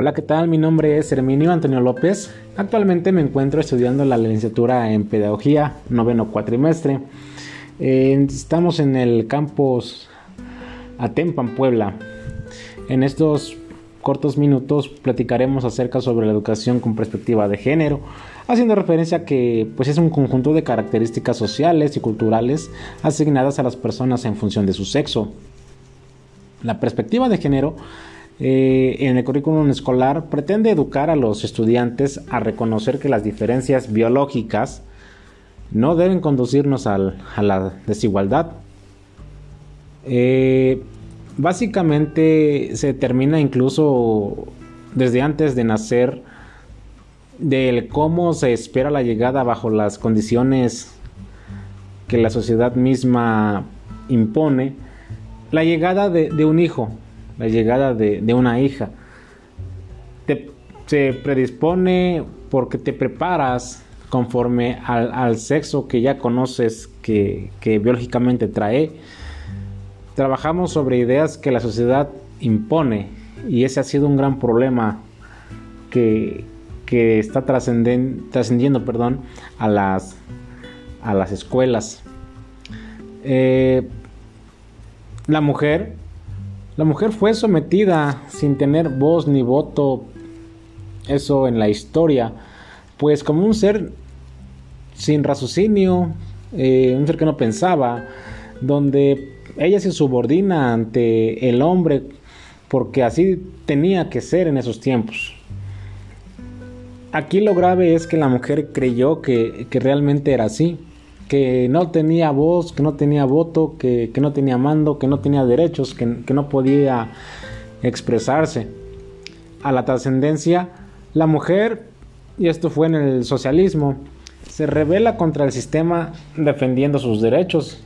Hola, ¿qué tal? Mi nombre es Herminio Antonio López. Actualmente me encuentro estudiando la licenciatura en Pedagogía, noveno cuatrimestre. Estamos en el campus Atempan, Puebla. En estos cortos minutos platicaremos acerca sobre la educación con perspectiva de género, haciendo referencia a que pues, es un conjunto de características sociales y culturales asignadas a las personas en función de su sexo. La perspectiva de género eh, en el currículum escolar pretende educar a los estudiantes a reconocer que las diferencias biológicas no deben conducirnos a la desigualdad. Eh, básicamente se determina incluso desde antes de nacer del cómo se espera la llegada bajo las condiciones que la sociedad misma impone, la llegada de un hijo, la llegada de, una hija. Te, se predispone porque te preparas conforme al, sexo que ya conoces que, biológicamente trae. Trabajamos sobre ideas que la sociedad impone y ese ha sido un gran problema que, está trascendiendo perdón, a, las, a las escuelas. Eh, la mujer la mujer fue sometida sin tener voz ni voto, eso en la historia, pues como un ser sin raciocinio, eh, un ser que no pensaba, donde ella se subordina ante el hombre porque así tenía que ser en esos tiempos. Aquí lo grave es que la mujer creyó que, que realmente era así que no tenía voz, que no tenía voto, que, no tenía mando, que no tenía derechos, que, no podía expresarse. A la trascendencia, la mujer, y esto fue en el socialismo, se revela contra el sistema defendiendo sus derechos,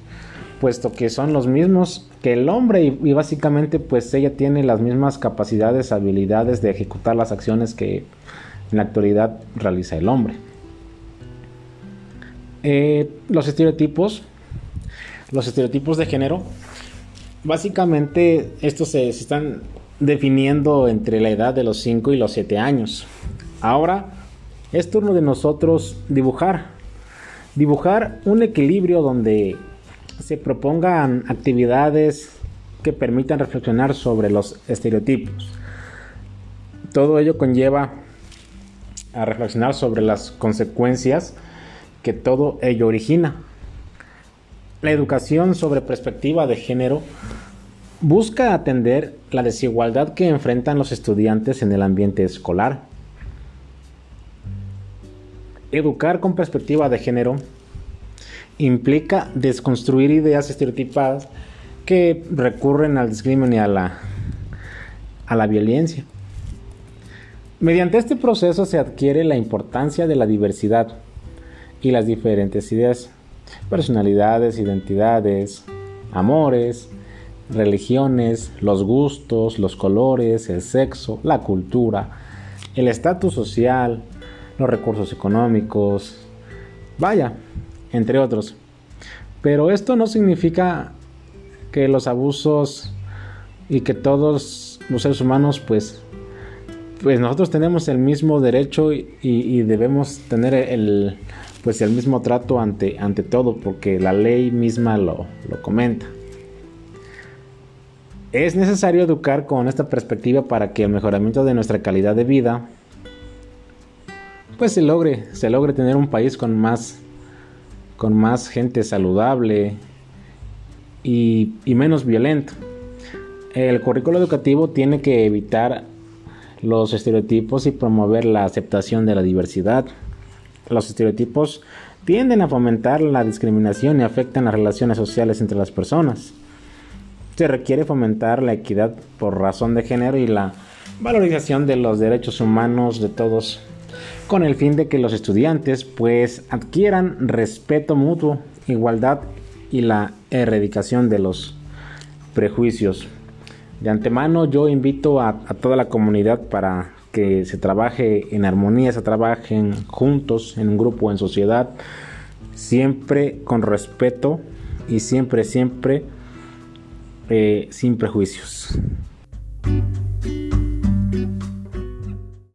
puesto que son los mismos que el hombre y, y básicamente pues ella tiene las mismas capacidades, habilidades de ejecutar las acciones que en la actualidad realiza el hombre. Eh, los estereotipos, los estereotipos de género, básicamente estos se, están definiendo entre la edad de los 5 y los 7 años. Ahora es turno de nosotros dibujar, dibujar un equilibrio donde se propongan actividades que permitan reflexionar sobre los estereotipos. Todo ello conlleva a reflexionar sobre las consecuencias que todo ello origina. La educación sobre perspectiva de género busca atender la desigualdad que enfrentan los estudiantes en el ambiente escolar. Educar con perspectiva de género implica desconstruir ideas estereotipadas que recurren al discrimen y a la, a la violencia. Mediante este proceso se adquiere la importancia de la diversidad, y las diferentes ideas, personalidades, identidades, amores, religiones, los gustos, los colores, el sexo, la cultura, el estatus social, los recursos económicos, vaya, entre otros. Pero esto no significa que los abusos y que todos los seres humanos pues pues nosotros tenemos el mismo derecho y debemos tener el, pues el mismo trato ante, ante todo, porque la ley misma lo, lo comenta. Es necesario educar con esta perspectiva para que el mejoramiento de nuestra calidad de vida pues se logre, se logre tener un país con más con más gente saludable y, y menos violento. El currículo educativo tiene que evitar los estereotipos y promover la aceptación de la diversidad, los estereotipos tienden a fomentar la discriminación y afectan las relaciones sociales entre las personas. Se requiere fomentar la equidad por razón de género y la valorización de los derechos humanos de todos con el fin de que los estudiantes pues adquieran respeto mutuo, igualdad y la erradicación de los prejuicios. De antemano yo invito a, a toda la comunidad para que se trabaje en armonía, se trabajen juntos, en un grupo, en sociedad, siempre con respeto y siempre, siempre eh, sin prejuicios.